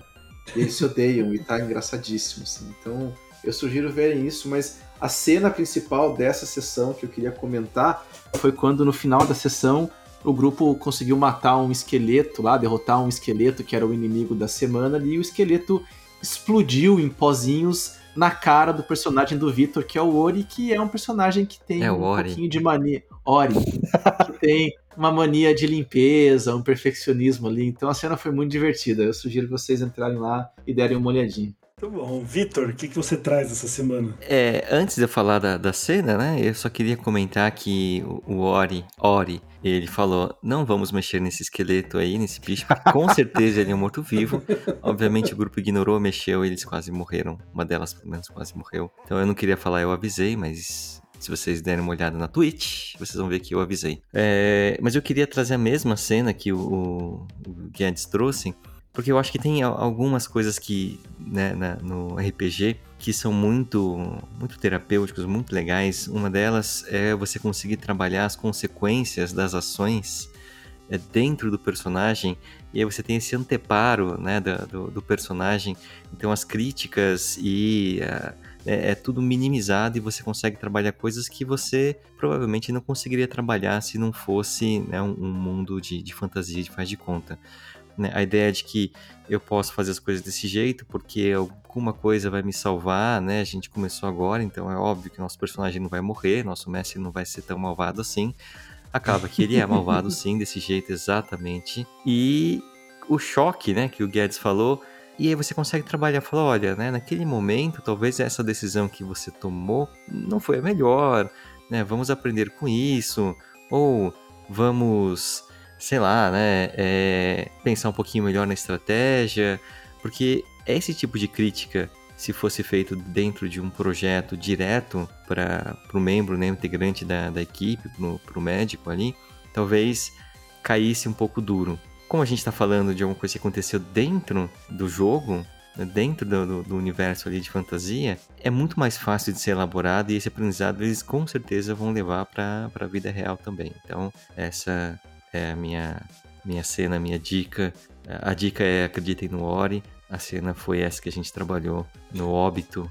E eles se odeiam e tá engraçadíssimo, assim. Então, eu sugiro verem isso, mas a cena principal dessa sessão que eu queria comentar foi quando no final da sessão o grupo conseguiu matar um esqueleto lá, derrotar um esqueleto que era o inimigo da semana, e o esqueleto explodiu em pozinhos na cara do personagem do Victor, que é o Ori, que é um personagem que tem é um pouquinho de mania. Ori, que [laughs] tem uma mania de limpeza, um perfeccionismo ali. Então a cena foi muito divertida. Eu sugiro que vocês entrarem lá e derem uma olhadinha. Muito bom. Vitor, o que, que você traz essa semana? É, antes de eu falar da, da cena, né, eu só queria comentar que o, o Ori, Ori, ele falou: não vamos mexer nesse esqueleto aí, nesse bicho, porque com certeza ele é um morto-vivo. [laughs] Obviamente o grupo ignorou, mexeu, eles quase morreram. Uma delas, pelo menos, quase morreu. Então eu não queria falar, eu avisei, mas se vocês derem uma olhada na Twitch, vocês vão ver que eu avisei. É, mas eu queria trazer a mesma cena que o, o, o Guedes trouxe porque eu acho que tem algumas coisas que, né, na, no RPG que são muito, muito terapêuticos, muito legais. Uma delas é você conseguir trabalhar as consequências das ações é, dentro do personagem e aí você tem esse anteparo né, do, do personagem. Então as críticas e uh, é, é, tudo minimizado e você consegue trabalhar coisas que você provavelmente não conseguiria trabalhar se não fosse né, um, um, mundo de, de fantasia de faz de conta. Né? A ideia de que eu posso fazer as coisas desse jeito porque alguma coisa vai me salvar, né? A gente começou agora, então é óbvio que nosso personagem não vai morrer, nosso mestre não vai ser tão malvado assim. Acaba que ele é malvado [laughs] sim, desse jeito exatamente. E o choque, né, que o Guedes falou, e aí você consegue trabalhar, falar, olha, né, naquele momento, talvez essa decisão que você tomou não foi a melhor, né? Vamos aprender com isso, ou vamos sei lá, né, é, pensar um pouquinho melhor na estratégia, porque esse tipo de crítica, se fosse feito dentro de um projeto direto para o membro, né, integrante da, da equipe, para o médico ali, talvez caísse um pouco duro. Como a gente está falando de alguma coisa que aconteceu dentro do jogo, né, dentro do, do, universo ali de fantasia, é muito mais fácil de ser elaborado e esse aprendizado eles com certeza vão levar para a vida real também. Então, essa é a minha, minha cena, minha dica. A dica é acreditem no Ori. A cena foi essa que a gente trabalhou no óbito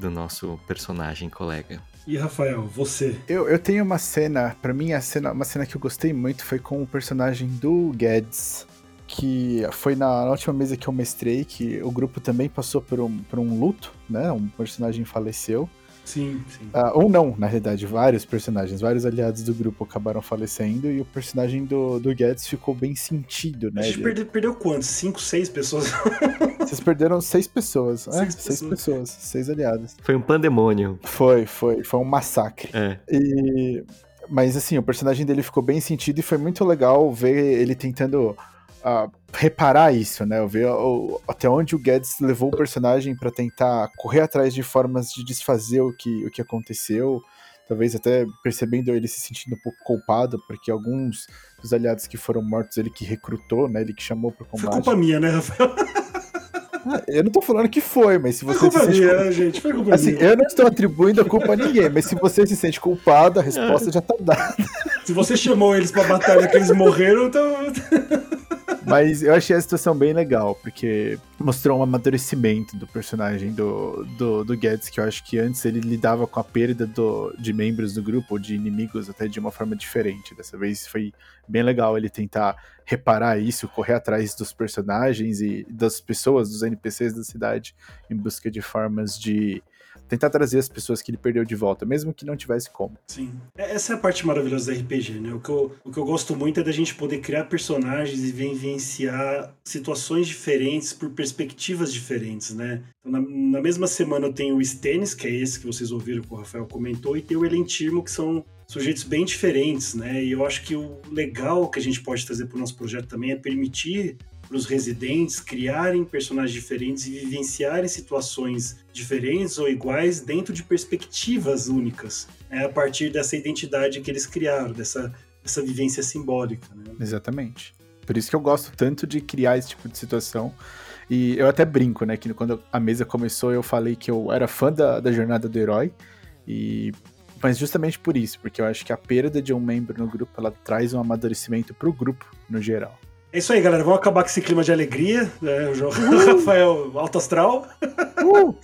do nosso personagem colega. E Rafael, você? Eu, eu tenho uma cena, para mim a cena, uma cena que eu gostei muito foi com o personagem do Guedes, que foi na, na, última mesa que eu mestrei que o grupo também passou por um, por um luto, né? Um personagem faleceu. Sim, sim. Uh, ou não, na realidade, vários personagens, vários aliados do grupo acabaram falecendo e o personagem do, do Guedes ficou bem sentido, né? A gente perdeu, perdeu quantos? Cinco, seis pessoas? [laughs] Vocês perderam seis pessoas. Seis, é, pessoas. seis pessoas, seis aliados. Foi um pandemônio. Foi, foi, foi um massacre. É. E... Mas assim, o personagem dele ficou bem sentido e foi muito legal ver ele tentando uh, reparar isso, né? Eu ver até onde o Guedes levou o personagem para tentar correr atrás de formas de desfazer o que, o que aconteceu. Talvez até percebendo ele se sentindo um pouco culpado, porque alguns dos aliados que foram mortos, ele que recrutou, né? Ele que chamou pro combate. Foi culpa minha, né, Rafael? [laughs] Ah, eu não tô falando que foi, mas se você foi culpa se minha, né, gente? Foi culpa assim, minha. eu não estou atribuindo a culpa a ninguém, mas se você se sente culpado, a resposta [laughs] já tá dada. Se você chamou eles pra batalha que eles morreram, então. Mas eu achei a situação bem legal, porque mostrou um amadurecimento do personagem do, do, do Guedes, que eu acho que antes ele lidava com a perda do, de membros do grupo, ou de inimigos, até de uma forma diferente. Dessa vez foi bem legal ele tentar reparar isso, correr atrás dos personagens e das pessoas, dos NPCs da cidade, em busca de formas de tentar trazer as pessoas que ele perdeu de volta, mesmo que não tivesse como. Sim. É, essa é a parte maravilhosa da RPG, né? O que eu, o que eu gosto muito é da gente poder criar personagens e vivenciar situações diferentes por perspectivas diferentes, né? Então, na, na, mesma semana eu tenho o Stennis, que é esse que vocês ouviram que o Rafael comentou, e tem o Elentirmo, que são sujeitos bem diferentes, né? E eu acho que o legal que a gente pode trazer para o nosso projeto também é permitir para os residentes criarem personagens diferentes e vivenciarem situações diferentes ou iguais dentro de perspectivas únicas, né, a partir dessa identidade que eles criaram, dessa, dessa vivência simbólica. Né? Exatamente. Por isso que eu gosto tanto de criar esse tipo de situação. E eu até brinco, né? Que quando a mesa começou, eu falei que eu era fã da, da jornada do herói. E mas justamente por isso, porque eu acho que a perda de um membro no grupo ela traz um amadurecimento para o grupo no geral. É isso aí, galera. Vamos acabar com esse clima de alegria. Né? O [laughs] Rafael Alto Astral. Uh!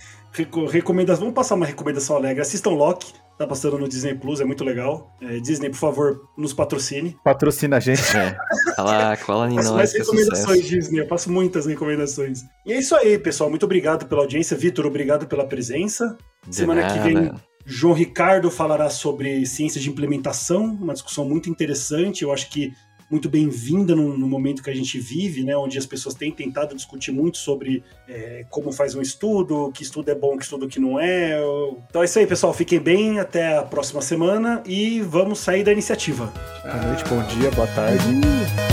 Recomenda... Vamos passar uma recomendação alegre. Assistam Loki. Tá passando no Disney Plus, é muito legal. É, Disney, por favor, nos patrocine. Patrocina a gente. [laughs] É. Fala, cola em nós. mais recomendações, sucesso. Disney. Eu passo muitas recomendações. E é isso aí, pessoal. Muito obrigado pela audiência. Vitor, obrigado pela presença. De Semana nada. que vem, João Ricardo falará sobre ciência de implementação, uma discussão muito interessante. Eu acho que muito bem-vinda no, no, momento que a gente vive, né, onde as pessoas têm tentado discutir muito sobre é, como faz um estudo, que estudo é bom, que estudo que não é. Então é isso aí, pessoal. Fiquem bem, até a próxima semana e vamos sair da iniciativa. Boa noite, bom dia, boa tarde.